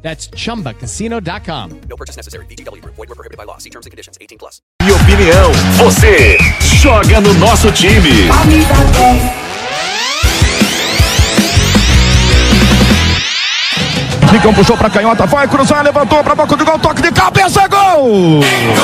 That's chumbacasino.com. No purchase necessary. BGW. Void were prohibited by law. See terms and conditions. 18 plus. E opinião, você joga no nosso time. Nicão puxou pra canhota, vai cruzar, levantou pra boca de gol, toque de cabeça, gol! Éder!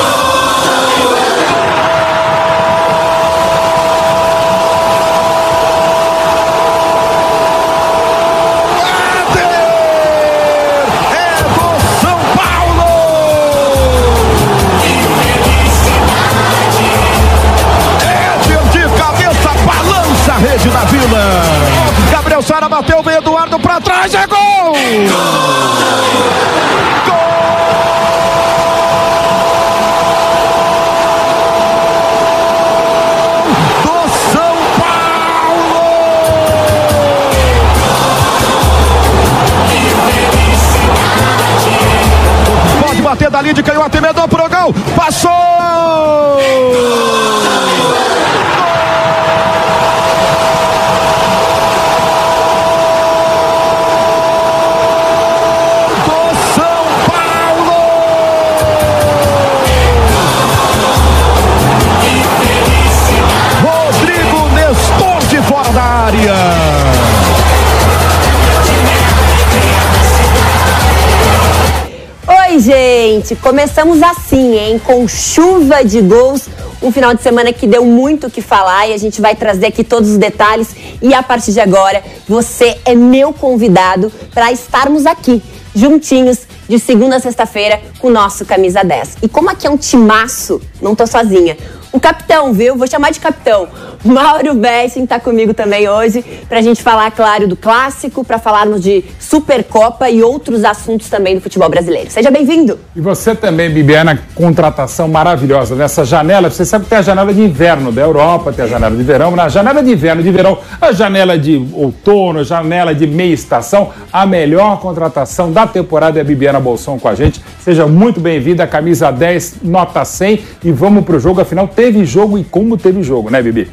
Gente! Começamos assim, hein? Com chuva de gols. Um final de semana que deu muito o que falar e a gente vai trazer aqui todos os detalhes. E a partir de agora, você é meu convidado para estarmos aqui, juntinhos, de segunda a sexta-feira, com o nosso Camisa 10. E como aqui é um timaço, não tô sozinha. O capitão, viu? Vou chamar de capitão. Mauro Bessin tá comigo também hoje pra gente falar, claro, do clássico, pra falarmos de Supercopa e outros assuntos também do futebol brasileiro. Seja bem-vindo. E você também, Bibiana, contratação maravilhosa nessa janela. Você sabe que tem a janela de inverno da Europa, tem a janela de verão. Na janela de inverno, de verão, a janela de outono, janela de meia estação, a melhor contratação da temporada é a Bibiana Bolson com a gente. Seja muito bem-vinda, camisa 10, nota 100. E vamos pro jogo, afinal, teve jogo e como teve jogo, né, Bibi?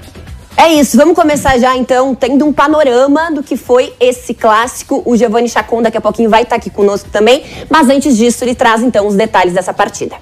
É isso, vamos começar já então tendo um panorama do que foi esse clássico. O Giovanni Chacon daqui a pouquinho vai estar aqui conosco também, mas antes disso ele traz então os detalhes dessa partida.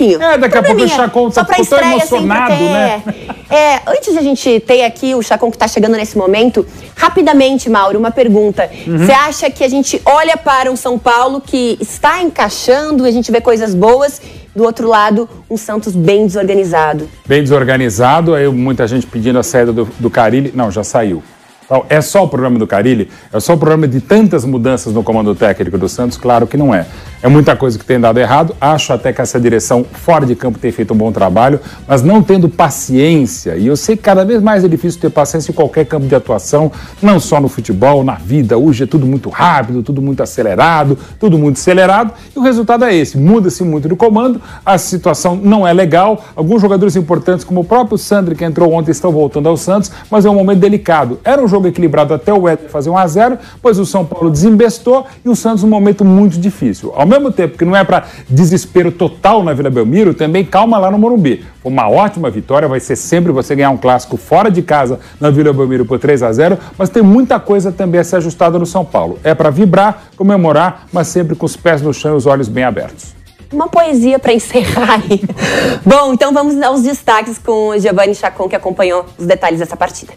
É, daqui a pouco o Chacon tá- ficou tão assim, emocionado, né? É, antes de a gente ter aqui o Chacon que tá chegando nesse momento, rapidamente, Mauro, uma pergunta. Uhum. Você acha que a gente olha para um São Paulo que está encaixando, a gente vê coisas boas, do outro lado, um Santos bem desorganizado? Bem desorganizado, aí muita gente pedindo a saída do, do Carilli. Não, já saiu. Então, é só o problema do Carilli? É só o problema de tantas mudanças no comando técnico do Santos? Claro que não é. É muita coisa que tem dado errado. Acho até que essa direção fora de campo tem feito um bom trabalho, mas não tendo paciência. E eu sei que cada vez mais é difícil ter paciência em qualquer campo de atuação, não só no futebol, na vida. Hoje é tudo muito rápido, tudo muito acelerado, tudo muito acelerado. E o resultado é esse: muda-se muito no comando, a situação não é legal. Alguns jogadores importantes, como o próprio Sandri, que entrou ontem, estão voltando ao Santos, mas é um momento delicado. Era um jogo equilibrado até o Éder fazer 1 a 0 pois o São Paulo desembestou e o Santos num momento muito difícil. Ao mesmo tempo que não é para desespero total na Vila Belmiro, também calma lá no Morumbi. Foi uma ótima vitória, vai ser sempre você ganhar um clássico fora de casa na Vila Belmiro por 3 a 0 mas tem muita coisa também a ser ajustada no São Paulo. É para vibrar, comemorar, mas sempre com os pés no chão e os olhos bem abertos. Uma poesia para encerrar aí. Bom, então vamos aos destaques com o Giovanni Chacon, que acompanhou os detalhes dessa partida.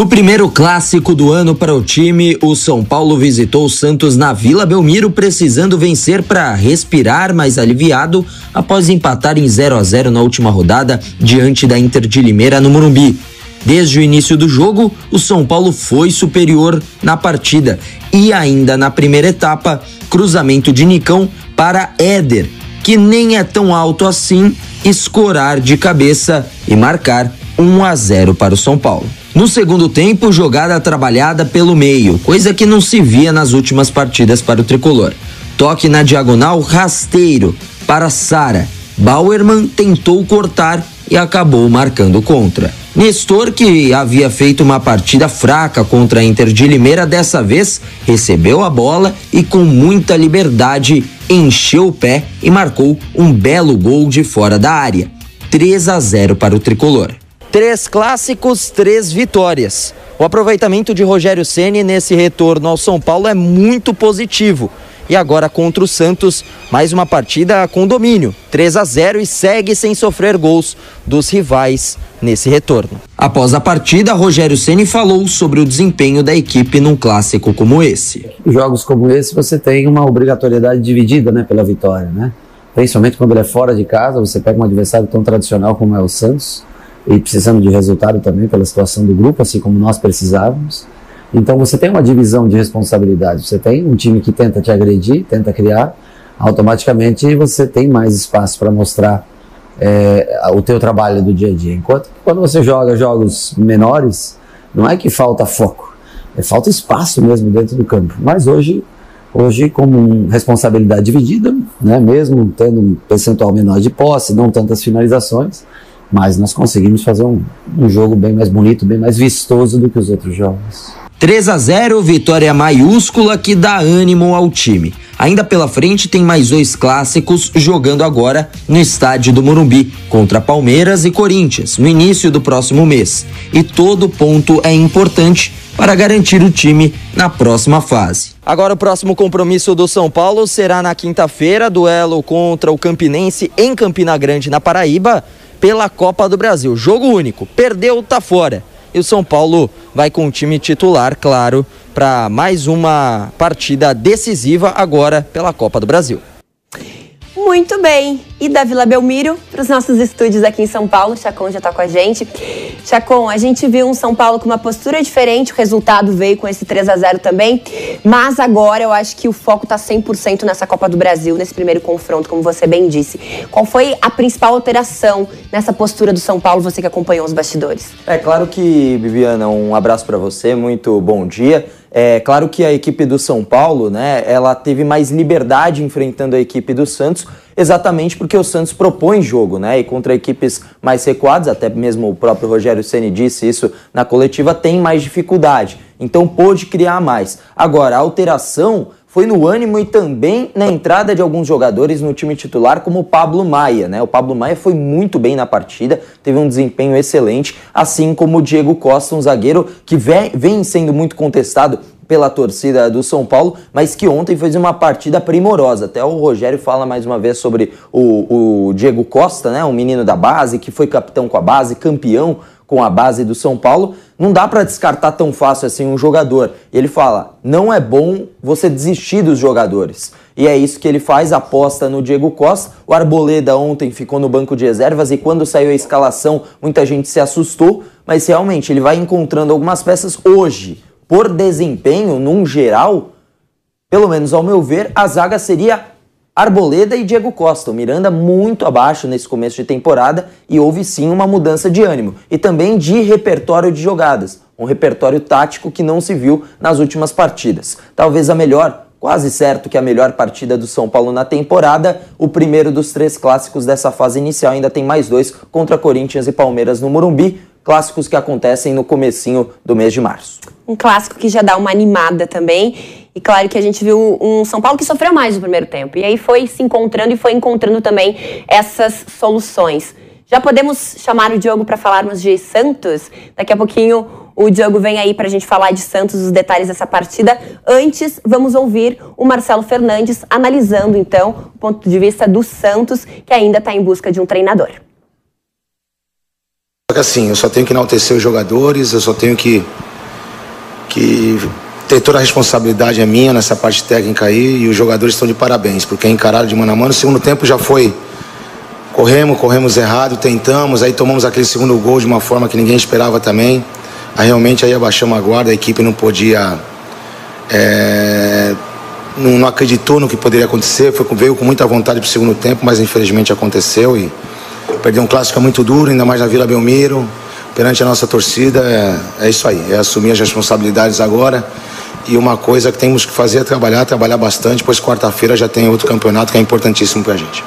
No primeiro clássico do ano para o time, o São Paulo visitou o Santos na Vila Belmiro, precisando vencer para respirar mais aliviado após empatar em 0 a 0 na última rodada diante da Inter de Limeira no Morumbi. Desde o início do jogo, o São Paulo foi superior na partida e ainda na primeira etapa, cruzamento de Nicão para Éder, que nem é tão alto assim, escorar de cabeça e marcar 1 a 0 para o São Paulo. No segundo tempo, jogada trabalhada pelo meio, coisa que não se via nas últimas partidas para o tricolor. Toque na diagonal rasteiro para Sara. Bauerman tentou cortar e acabou marcando contra. Nestor, que havia feito uma partida fraca contra a Inter de Limeira, dessa vez recebeu a bola e com muita liberdade encheu o pé e marcou um belo gol de fora da área. 3 a 0 para o tricolor. Três clássicos, três vitórias. O aproveitamento de Rogério Ceni nesse retorno ao São Paulo é muito positivo. E agora contra o Santos, mais uma partida com domínio, 3 a 0 e segue sem sofrer gols dos rivais nesse retorno. Após a partida, Rogério Ceni falou sobre o desempenho da equipe num clássico como esse. Jogos como esse você tem uma obrigatoriedade dividida, né, pela vitória, né? Principalmente quando ele é fora de casa, você pega um adversário tão tradicional como é o Santos e precisando de resultado também pela situação do grupo, assim como nós precisávamos. Então você tem uma divisão de responsabilidade. Você tem um time que tenta te agredir, tenta criar, automaticamente você tem mais espaço para mostrar é, o teu trabalho do dia a dia. Enquanto quando você joga jogos menores, não é que falta foco, é falta espaço mesmo dentro do campo. Mas hoje, hoje como responsabilidade dividida, né, mesmo tendo um percentual menor de posse, não tantas finalizações, mas nós conseguimos fazer um, um jogo bem mais bonito, bem mais vistoso do que os outros jogos. 3 a 0, vitória maiúscula que dá ânimo ao time. Ainda pela frente tem mais dois clássicos jogando agora no estádio do Morumbi contra Palmeiras e Corinthians no início do próximo mês. E todo ponto é importante para garantir o time na próxima fase. Agora o próximo compromisso do São Paulo será na quinta-feira, duelo contra o Campinense em Campina Grande, na Paraíba, pela Copa do Brasil. Jogo único. Perdeu, tá fora. E o São Paulo vai com o time titular, claro, para mais uma partida decisiva agora pela Copa do Brasil. Muito bem. E da Vila Belmiro para os nossos estúdios aqui em São Paulo. Chacon já está com a gente. Chacon, a gente viu um São Paulo com uma postura diferente, o resultado veio com esse 3 a 0 também. Mas agora eu acho que o foco está 100% nessa Copa do Brasil, nesse primeiro confronto, como você bem disse. Qual foi a principal alteração nessa postura do São Paulo, você que acompanhou os bastidores? É claro que, Viviana, um abraço para você, muito bom dia. É claro que a equipe do São Paulo, né, ela teve mais liberdade enfrentando a equipe do Santos, exatamente porque o Santos propõe jogo, né, e contra equipes mais recuadas, até mesmo o próprio Rogério Ceni disse isso na coletiva, tem mais dificuldade. Então pôde criar mais. Agora, a alteração foi no ânimo e também na entrada de alguns jogadores no time titular, como o Pablo Maia. Né? O Pablo Maia foi muito bem na partida, teve um desempenho excelente, assim como o Diego Costa, um zagueiro que vem sendo muito contestado pela torcida do São Paulo, mas que ontem fez uma partida primorosa. Até o Rogério fala mais uma vez sobre o, o Diego Costa, né, um menino da base, que foi capitão com a base, campeão com a base do São Paulo, não dá para descartar tão fácil assim um jogador. Ele fala: não é bom você desistir dos jogadores. E é isso que ele faz, aposta no Diego Costa. O Arboleda ontem ficou no banco de reservas e quando saiu a escalação, muita gente se assustou, mas realmente ele vai encontrando algumas peças hoje. Por desempenho, num geral, pelo menos ao meu ver, a zaga seria Arboleda e Diego Costa. O Miranda muito abaixo nesse começo de temporada e houve sim uma mudança de ânimo e também de repertório de jogadas, um repertório tático que não se viu nas últimas partidas. Talvez a melhor, quase certo que a melhor partida do São Paulo na temporada, o primeiro dos três clássicos dessa fase inicial, ainda tem mais dois contra Corinthians e Palmeiras no Morumbi, clássicos que acontecem no comecinho do mês de março. Um clássico que já dá uma animada também. E claro que a gente viu um São Paulo que sofreu mais no primeiro tempo. E aí foi se encontrando e foi encontrando também essas soluções. Já podemos chamar o Diogo para falarmos de Santos? Daqui a pouquinho o Diogo vem aí para a gente falar de Santos, os detalhes dessa partida. Antes, vamos ouvir o Marcelo Fernandes analisando então o ponto de vista do Santos, que ainda está em busca de um treinador. Assim, eu só tenho que enaltecer os jogadores, eu só tenho que, que ter toda a responsabilidade é minha nessa parte técnica aí e os jogadores estão de parabéns, porque encararam de mano a mano. O segundo tempo já foi. Corremos, corremos errado, tentamos, aí tomamos aquele segundo gol de uma forma que ninguém esperava também. Aí realmente aí abaixamos a guarda, a equipe não podia. É, não, não, acreditou no que poderia acontecer, foi, veio com muita vontade para o segundo tempo, mas infelizmente aconteceu e perdeu um clássico muito duro, ainda mais na Vila Belmiro perante a nossa torcida é, é isso aí, é assumir as responsabilidades agora. E uma coisa que temos que fazer é trabalhar, trabalhar bastante, pois quarta-feira já tem outro campeonato que é importantíssimo para a gente.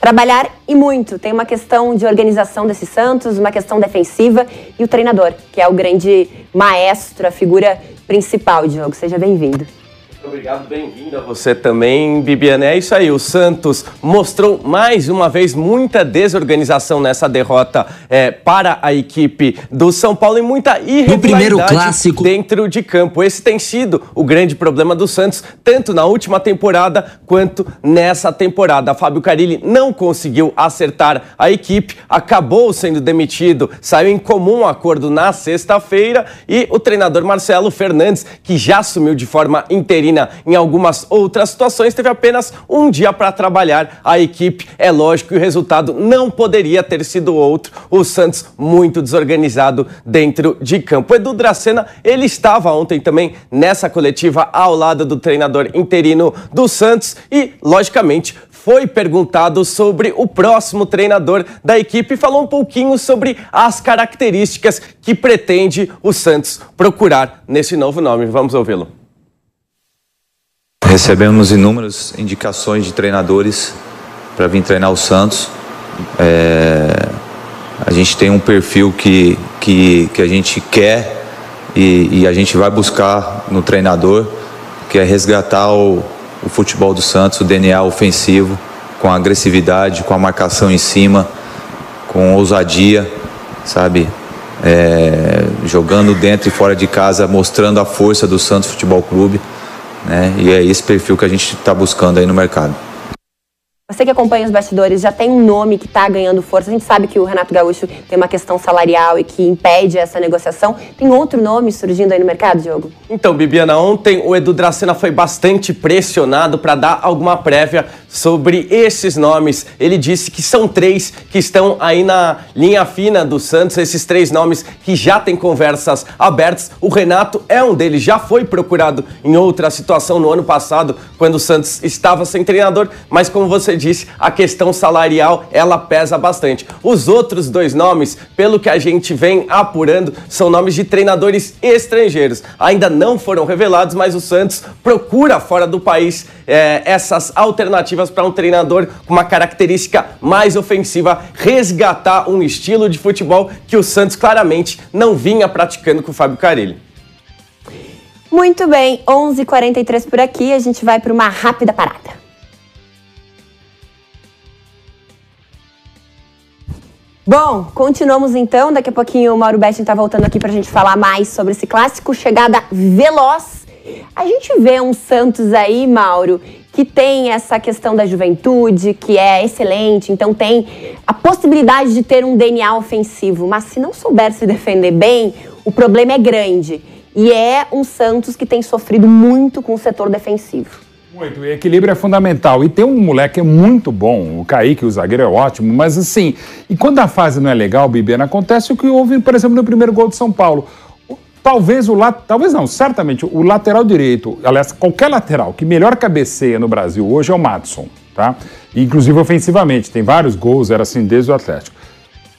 Trabalhar e muito. Tem uma questão de organização desse Santos, uma questão defensiva e o treinador, que é o grande maestro, a figura principal. Diogo, seja bem-vindo. Obrigado, bem-vindo a você também, Bibiana. É isso aí, o Santos mostrou mais uma vez muita desorganização nessa derrota é, para a equipe do São Paulo e muita irregularidade dentro de campo. Esse tem sido o grande problema do Santos, tanto na última temporada quanto nessa temporada. Fábio Carilli não conseguiu acertar a equipe, acabou sendo demitido, saiu em comum acordo na sexta-feira e o treinador Marcelo Fernandes, que já assumiu de forma interina em algumas outras situações, teve apenas um dia para trabalhar a equipe. É lógico que o resultado não poderia ter sido outro. O Santos muito desorganizado dentro de campo. Edu Dracena, ele estava ontem também nessa coletiva ao lado do treinador interino do Santos e, logicamente, foi perguntado sobre o próximo treinador da equipe e falou um pouquinho sobre as características que pretende o Santos procurar nesse novo nome. Vamos ouvi-lo. Recebemos inúmeras indicações de treinadores para vir treinar o Santos. É, a gente tem um perfil que, que, que a gente quer e, e, a gente vai buscar no treinador, que é resgatar o, o futebol do Santos, o DNA ofensivo, com agressividade, com a marcação em cima, com ousadia, sabe? É, jogando dentro e fora de casa, mostrando a força do Santos Futebol Clube né? E é esse perfil que a gente está buscando aí no mercado. Você que acompanha os bastidores já tem um nome que está ganhando força. A gente sabe que o Renato Gaúcho tem uma questão salarial e que impede essa negociação. Tem outro nome surgindo aí no mercado, Diogo? Então, Bibiana, ontem o Edu Dracena foi bastante pressionado para dar alguma prévia sobre esses nomes. Ele disse que são três que estão aí na linha fina do Santos, esses três nomes que já têm conversas abertas. O Renato é um deles, já foi procurado em outra situação no ano passado, quando o Santos estava sem treinador, mas como você disse, a questão salarial ela pesa bastante. Os outros dois nomes, pelo que a gente vem apurando, são nomes de treinadores estrangeiros. Ainda não foram revelados, mas o Santos procura fora do país é, essas alternativas para um treinador com uma característica mais ofensiva, resgatar um estilo de futebol que o Santos claramente não vinha praticando com o Fábio Carilli. Muito bem, 11:43 por aqui, a gente vai para uma rápida parada. Bom, continuamos então. Daqui a pouquinho o Mauro Betting está voltando aqui para a gente falar mais sobre esse clássico. Chegada veloz. A gente vê um Santos aí, Mauro, que tem essa questão da juventude, que é excelente, então tem a possibilidade de ter um DNA ofensivo. Mas se não souber se defender bem, o problema é grande. E é um Santos que tem sofrido muito com o setor defensivo. Muito, e equilíbrio é fundamental. E tem um moleque muito bom, o Kaique, o zagueiro é ótimo, mas assim, e quando a fase não é legal, Bibiana, acontece o que houve, por exemplo, no primeiro gol de São Paulo. Talvez o talvez não, certamente o lateral direito, aliás, qualquer lateral que melhor cabeceia no Brasil hoje é o Madison, tá? inclusive ofensivamente, tem vários gols, era assim desde o Atlético.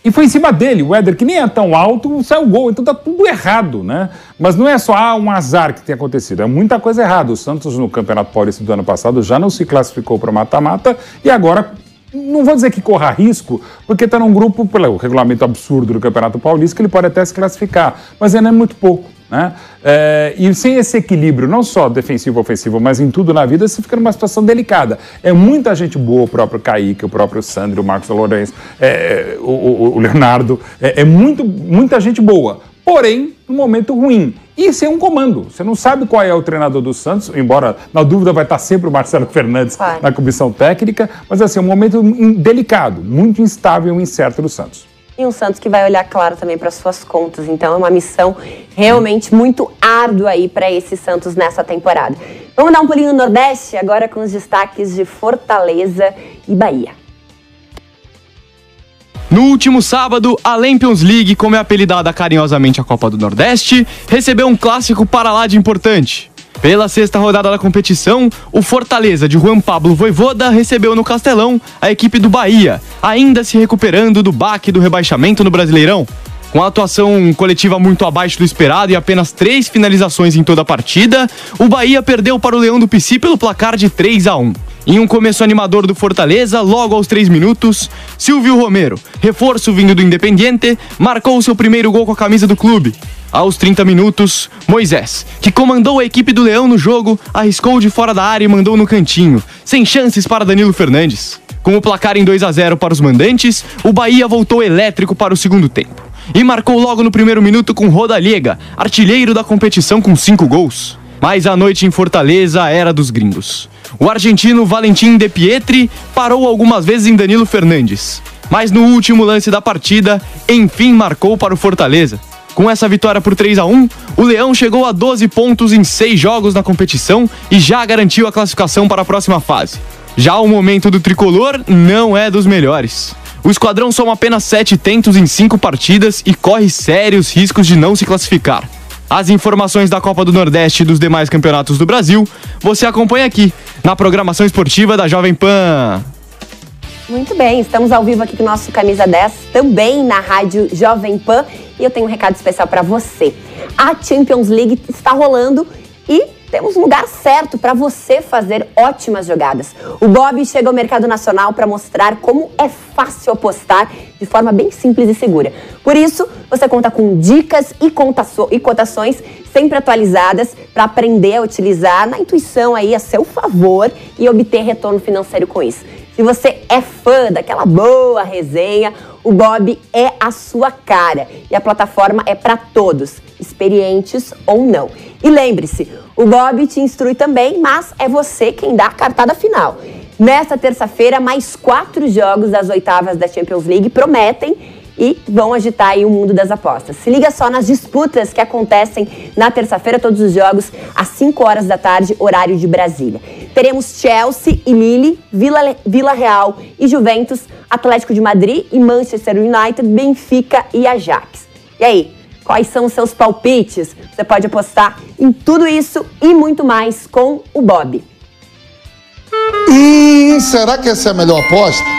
E foi em cima dele, o Éder, que nem é tão alto, saiu gol. Então tá tudo errado, né? Mas não é só ah, um azar que tem acontecido, é muita coisa errada. O Santos, no Campeonato Paulista do ano passado, já não se classificou para mata-mata e agora não vou dizer que corra risco, porque está num grupo, pelo regulamento absurdo do Campeonato Paulista, que ele pode até se classificar, mas ainda é muito pouco. Né? É, e sem esse equilíbrio, não só defensivo-ofensivo, mas em tudo na vida, você fica numa situação delicada. É muita gente boa, o próprio Kaique, o próprio Sandro, o Marcos Lourenço, é, o, o, o, Leonardo, é, é muito, muita gente boa. Porém, um momento ruim. E sem um comando. Você não sabe qual é o treinador do Santos, embora na dúvida vai estar sempre o Marcelo Fernandes vai. na comissão técnica, mas assim, é um momento delicado, muito instável e incerto do Santos e um Santos que vai olhar, claro, também para suas contas. Então é uma missão realmente muito árdua aí para esse Santos nessa temporada. Vamos dar um pulinho no Nordeste, agora com os destaques de Fortaleza e Bahia. No último sábado, a Lampions League, como é apelidada carinhosamente a Copa do Nordeste, recebeu um clássico para lá de importante. Pela sexta rodada da competição, o Fortaleza de Juan Pablo Voivoda recebeu no Castelão a equipe do Bahia, ainda se recuperando do baque do rebaixamento no Brasileirão. Com a atuação coletiva muito abaixo do esperado e apenas três finalizações em toda a partida, o Bahia perdeu para o Leão do Pici pelo placar de 3 a 1. Em um começo animador do Fortaleza, logo aos 3 minutos, Silvio Romero, reforço vindo do Independiente, marcou seu primeiro gol com a camisa do clube. Aos 30 minutos, Moisés, que comandou a equipe do Leão no jogo, arriscou de fora da área e mandou no cantinho, sem chances para Danilo Fernandes. Com o placar em 2 a 0 para os mandantes, o Bahia voltou elétrico para o segundo tempo e marcou logo no primeiro minuto com Rodallega, artilheiro da competição com cinco gols. Mas a noite em Fortaleza era dos gringos. O argentino Valentim De Pietri parou algumas vezes em Danilo Fernandes, mas no último lance da partida, enfim marcou para o Fortaleza. Com essa vitória por 3 a 1, o Leão chegou a 12 pontos em 6 jogos na competição e já garantiu a classificação para a próxima fase. Já o momento do tricolor não é dos melhores. O esquadrão soma apenas 7 tentos em 5 partidas e corre sérios riscos de não se classificar. As informações da Copa do Nordeste e dos demais campeonatos do Brasil você acompanha aqui, na programação esportiva da Jovem Pan. Muito bem, estamos ao vivo aqui com o nosso Camisa 10, também na rádio Jovem Pan. E eu tenho um recado especial para você. A Champions League está rolando e temos um lugar certo para você fazer ótimas jogadas. O Bob chega ao mercado nacional para mostrar como é fácil apostar de forma bem simples e segura. Por isso, você conta com dicas e, e cotações sempre atualizadas para aprender a utilizar na intuição aí a seu favor e obter retorno financeiro com isso. Se você é fã daquela boa resenha, o Bob é a sua cara e a plataforma é para todos, experientes ou não. E lembre-se, o Bob te instrui também, mas é você quem dá a cartada final. Nesta terça-feira, mais quatro jogos das oitavas da Champions League prometem e vão agitar aí o mundo das apostas. Se liga só nas disputas que acontecem na terça-feira, todos os jogos às 5 horas da tarde, horário de Brasília. Teremos Chelsea e Lille, Vila, Vila Real e Juventus, Atlético de Madrid e Manchester United, Benfica e Ajax. E aí, quais são os seus palpites? Você pode apostar em tudo isso e muito mais com o Bob. Hum, será que essa é a melhor aposta?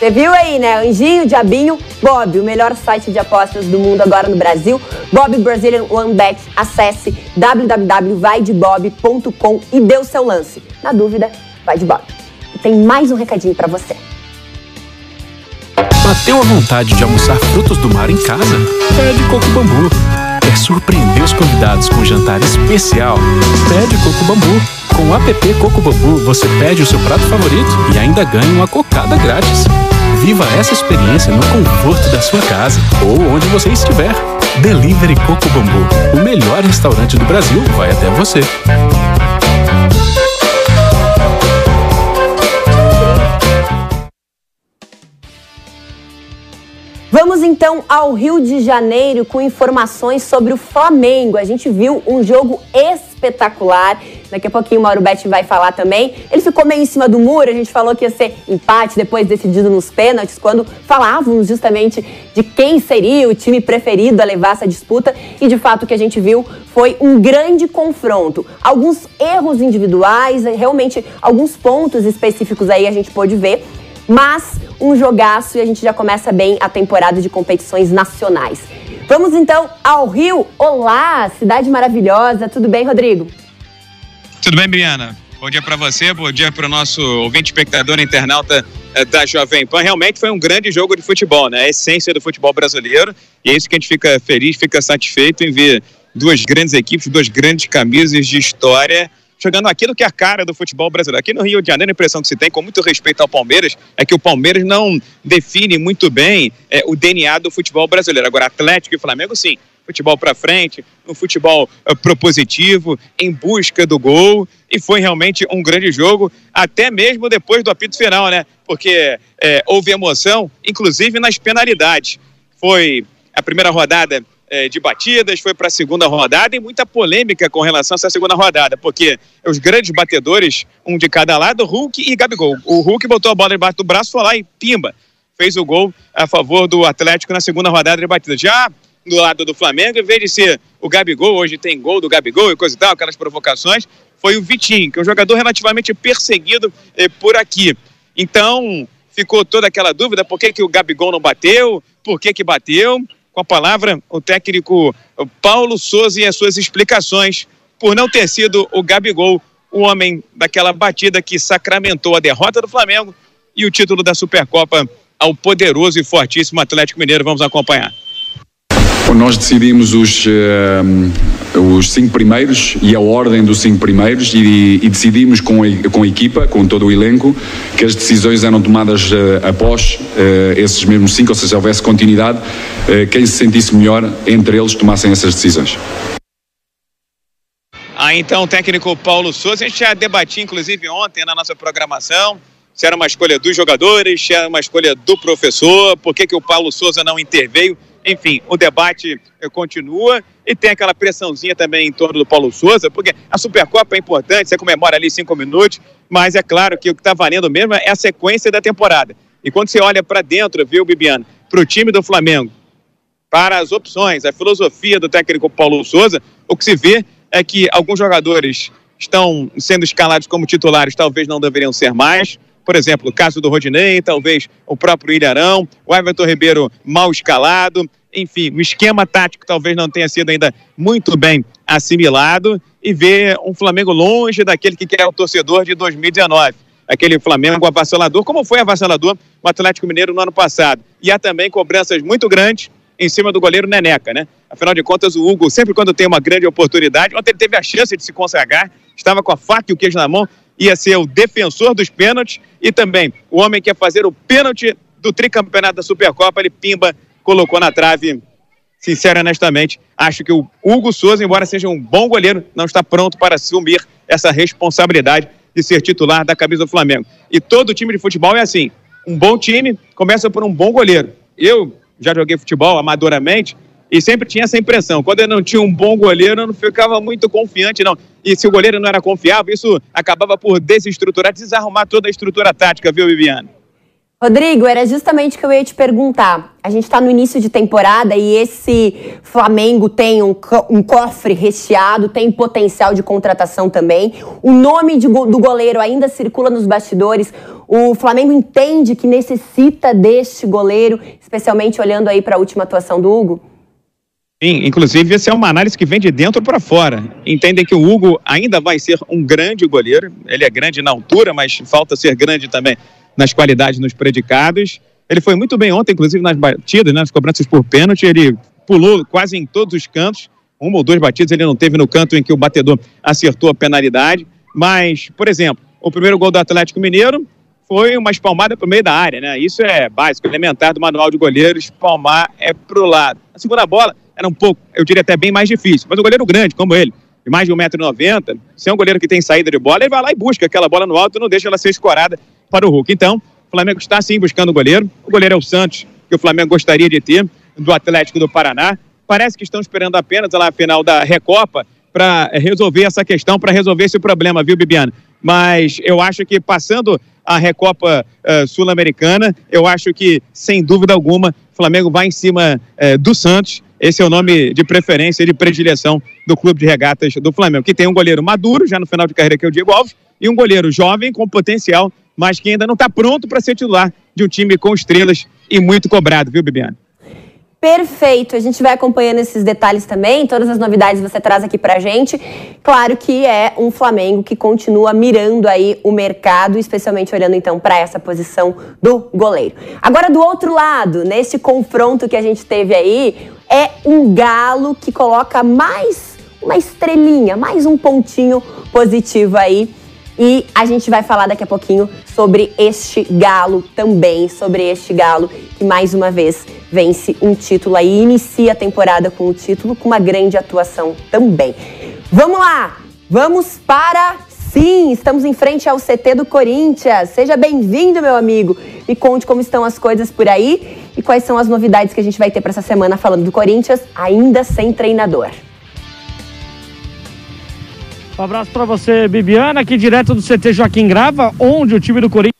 Você viu aí, né? Anjinho, Diabinho, Bob, o melhor site de apostas do mundo agora no Brasil. Bob Brazilian One Bet. Acesse www.vaidebob.com e dê o seu lance. Na dúvida, vai de Bob. E tem mais um recadinho para você. Bateu a vontade de almoçar frutos do mar em casa? Pede Coco Bambu. Quer surpreender os convidados com um jantar especial? Pede Coco Bambu. Com o app Coco Bambu, você pede o seu prato favorito e ainda ganha uma cocada grátis. Viva essa experiência no conforto da sua casa ou onde você estiver. Delivery Coco Bambu, o melhor restaurante do Brasil, vai até você. Vamos então ao Rio de Janeiro com informações sobre o Flamengo. A gente viu um jogo espetacular. Daqui a pouquinho o Mauro Betti vai falar também. Ele ficou meio em cima do muro, a gente falou que ia ser empate, depois decidido nos pênaltis, quando falávamos justamente de quem seria o time preferido a levar essa disputa. E de fato o que a gente viu foi um grande confronto. Alguns erros individuais, realmente alguns pontos específicos aí a gente pôde ver mas um jogaço e a gente já começa bem a temporada de competições nacionais. Vamos então ao Rio. Olá, cidade maravilhosa. Tudo bem, Rodrigo? Tudo bem, Briana? Bom dia para você, bom dia para o nosso ouvinte, espectador, internauta eh, da Jovem Pan. Realmente foi um grande jogo de futebol, né? A essência do futebol brasileiro. E é isso que a gente fica feliz, fica satisfeito em ver duas grandes equipes, duas grandes camisas de história jogando aquilo que é a cara do futebol brasileiro. Aqui no Rio de Janeiro, a impressão que se tem, com muito respeito ao Palmeiras, é que o Palmeiras não define muito bem é, o DNA do futebol brasileiro. Agora, Atlético e Flamengo, sim. Futebol para frente, um futebol uh, propositivo, em busca do gol, e foi realmente um grande jogo, até mesmo depois do apito final, né? Porque é, houve emoção, inclusive nas penalidades. Foi a primeira rodada é, de batidas, foi para a segunda rodada e muita polêmica com relação a essa segunda rodada, porque os grandes batedores, um de cada lado, Hulk e Gabigol. O Hulk botou a bola debaixo do braço, foi lá e pimba, fez o gol a favor do Atlético na segunda rodada de batida. Já do lado do Flamengo, em vez de ser o Gabigol, hoje tem gol do Gabigol e coisa e tal, aquelas provocações, foi o Vitinho, que é um jogador relativamente perseguido eh, por aqui. Então, ficou toda aquela dúvida, por que, que o Gabigol não bateu, por que que bateu, com a palavra o técnico Paulo Souza e as suas explicações por não ter sido o Gabigol o homem daquela batida que sacramentou a derrota do Flamengo e o título da Supercopa ao poderoso e fortíssimo Atlético Mineiro. Vamos acompanhar. Nós decidimos os, uh, os cinco primeiros e a ordem dos cinco primeiros e, e, decidimos com a, com a equipa, com todo o elenco, que as decisões eram tomadas uh, após uh, esses mesmos cinco, ou seja, houvesse continuidade, quem se sentisse melhor entre eles tomassem essas decisões. Ah, então, o técnico Paulo Souza, a gente já debatiu, inclusive, ontem na nossa programação, se era uma escolha dos jogadores, se era uma escolha do professor, por que, que o Paulo Souza não interveio. Enfim, o debate eh, continua e tem aquela pressãozinha também em torno do Paulo Souza, porque a Supercopa é importante, você comemora ali cinco minutos, mas é claro que o que está valendo mesmo é a sequência da temporada. E quando você olha para dentro, viu, Bibiano, para o time do Flamengo, para as opções, a filosofia do técnico Paulo Souza, o que se vê é que alguns jogadores estão sendo escalados como titulares, talvez não deveriam ser mais. Por exemplo, o caso do Rodinei, talvez o próprio Ilharão, o Everton Ribeiro mal escalado. Enfim, o esquema tático talvez não tenha sido ainda muito bem assimilado e ver um Flamengo longe daquele que quer o torcedor de 2019. Aquele Flamengo avassalador, como foi avassalador o Atlético Mineiro no ano passado. E há também cobranças muito grandes em cima do goleiro Neneca, né? Afinal de contas, o Hugo, sempre quando tem uma grande oportunidade, ontem ele teve a chance de se consagrar, estava com a faca e o queijo na mão, ia ser o defensor dos pênaltis e também o homem que ia fazer o pênalti do tricampeonato da Supercopa, ele pimba, colocou na trave. Sincero e honestamente, acho que o Hugo Souza, embora seja um bom goleiro, não está pronto para assumir essa responsabilidade de ser titular da camisa do Flamengo. E todo time de futebol é assim: um bom time começa por um bom goleiro. Eu já joguei futebol amadoramente e sempre tinha essa impressão. Quando eu não tinha um bom goleiro, eu não ficava muito confiante, não. E se o goleiro não era confiável, isso acabava por desestruturar, desarrumar toda a estrutura tática, viu, Viviane? Rodrigo, era justamente o que eu ia te perguntar. A gente está no início de temporada e esse Flamengo tem um, um, cofre recheado, tem potencial de contratação também. O nome de, do goleiro ainda circula nos bastidores. O Flamengo entende que necessita deste goleiro, especialmente olhando aí para a última atuação do Hugo? Sim, inclusive essa é uma análise que vem de dentro para fora. Entendem que o Hugo ainda vai ser um grande goleiro. Ele é grande na altura, mas falta ser grande também nas qualidades, nos predicados. Ele foi muito bem ontem, inclusive nas batidas, né, nas cobranças por pênalti. Ele pulou quase em todos os cantos. Uma ou duas batidas ele não teve no canto em que o batedor acertou a penalidade. Mas, por exemplo, o primeiro gol do Atlético Mineiro foi uma espalmada para o meio da área, né? Isso é básico, elementar do manual de goleiro, espalmar é para o lado. A segunda bola, era um pouco, eu diria até bem mais difícil. Mas um goleiro grande, como ele, de mais de 1,90m, se é um goleiro que tem saída de bola, ele vai lá e busca aquela bola no alto e não deixa ela ser escorada para o Hulk. Então, o Flamengo está sim buscando o goleiro. O goleiro é o Santos, que o Flamengo gostaria de ter, do Atlético do Paraná. Parece que estão esperando apenas lá a final da Recopa para resolver essa questão, para resolver esse problema, viu, Bibiana? Mas eu acho que passando a Recopa uh, Sul-Americana, eu acho que, sem dúvida alguma, o Flamengo vai em cima uh, do Santos esse é o nome de preferência, de predileção do Clube de Regatas do Flamengo, que tem um goleiro maduro, já no final de carreira, que é o Diego Alves, e um goleiro jovem, com potencial, mas que ainda não está pronto para ser titular de um time com estrelas e muito cobrado, viu, Bibiana? Perfeito. A gente vai acompanhando esses detalhes também, todas as novidades você traz aqui pra gente. Claro que é um Flamengo que continua mirando aí o mercado, especialmente olhando então para essa posição do goleiro. Agora do outro lado, nesse confronto que a gente teve aí, é um galo que coloca mais uma estrelinha, mais um pontinho positivo aí. E a gente vai falar daqui a pouquinho sobre este galo também, sobre este galo que mais uma vez vence um título aí, inicia a temporada com o título, com uma grande atuação também. Vamos lá, vamos para Sim, estamos em frente ao CT do Corinthians. Seja bem-vindo, meu amigo. Me conte como estão as coisas por aí e quais são as novidades que a gente vai ter para essa semana falando do Corinthians, ainda sem treinador. Um abraço para você, Bibiana, aqui direto do CT Joaquim Grava, onde o time do Corinthians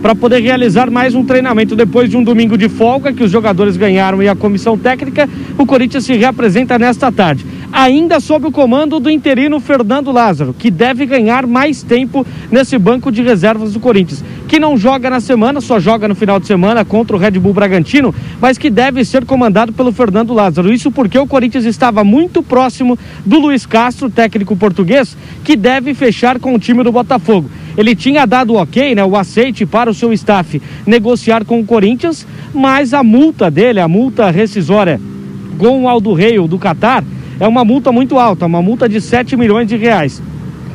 para poder realizar mais um treinamento depois de um domingo de folga que os jogadores ganharam e a comissão técnica, o Corinthians se reapresenta nesta tarde ainda sob o comando do interino Fernando Lázaro, que deve ganhar mais tempo nesse banco de reservas do Corinthians, que não joga na semana, só joga no final de semana contra o Red Bull Bragantino, mas que deve ser comandado pelo Fernando Lázaro. Isso porque o Corinthians estava muito próximo do Luiz Castro, técnico português, que deve fechar com o time do Botafogo. Ele tinha dado o ok, né, o aceite para o seu staff negociar com o Corinthians, mas a multa dele, a multa rescisória com o Aldo Rei do Catar, é uma multa muito alta, uma multa de 7 milhões de reais.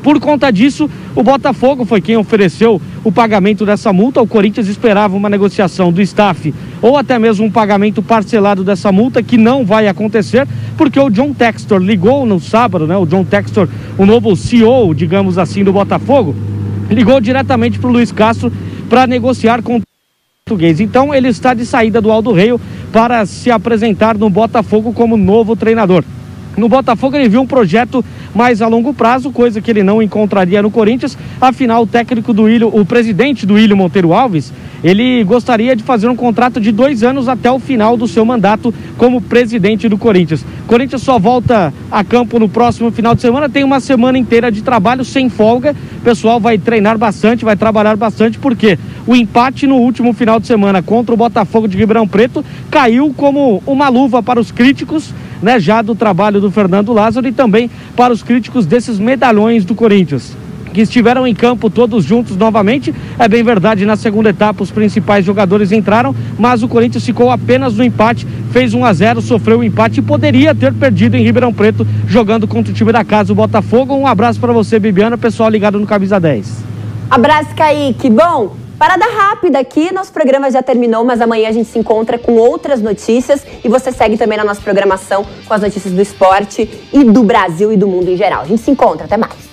Por conta disso, o Botafogo foi quem ofereceu o pagamento dessa multa. O Corinthians esperava uma negociação do staff ou até mesmo um pagamento parcelado dessa multa, que não vai acontecer, porque o John Textor ligou no sábado, né? O John Textor, o novo CEO, digamos assim, do Botafogo, ligou diretamente para o Luiz Castro para negociar com o português. Então ele está de saída do Aldo Reio para se apresentar no Botafogo como novo treinador. No Botafogo ele viu um projeto mais a longo prazo, coisa que ele não encontraria no Corinthians. Afinal, o técnico do Ilho, o presidente do Ilho Monteiro Alves, ele gostaria de fazer um contrato de dois anos até o final do seu mandato como presidente do Corinthians. Corinthians só volta a campo no próximo final de semana, tem uma semana inteira de trabalho sem folga. O pessoal vai treinar bastante, vai trabalhar bastante, porque o empate no último final de semana contra o Botafogo de Ribeirão Preto caiu como uma luva para os críticos né, já do trabalho do Fernando Lázaro e também para os críticos desses medalhões do Corinthians que estiveram em campo todos juntos novamente. É bem verdade, na segunda etapa os principais jogadores entraram, mas o Corinthians ficou apenas no empate, fez 1 a 0, sofreu o um empate e poderia ter perdido em Ribeirão Preto jogando contra o time da casa, o Botafogo. Um abraço para você, Bibiana, pessoal ligado no Camisa 10. Abraço, Kaique. Bom, Parada rápida aqui, nosso programa já terminou, mas amanhã a gente se encontra com outras notícias e você segue também na nossa programação com as notícias do esporte e do Brasil e do mundo em geral. A gente se encontra, até mais.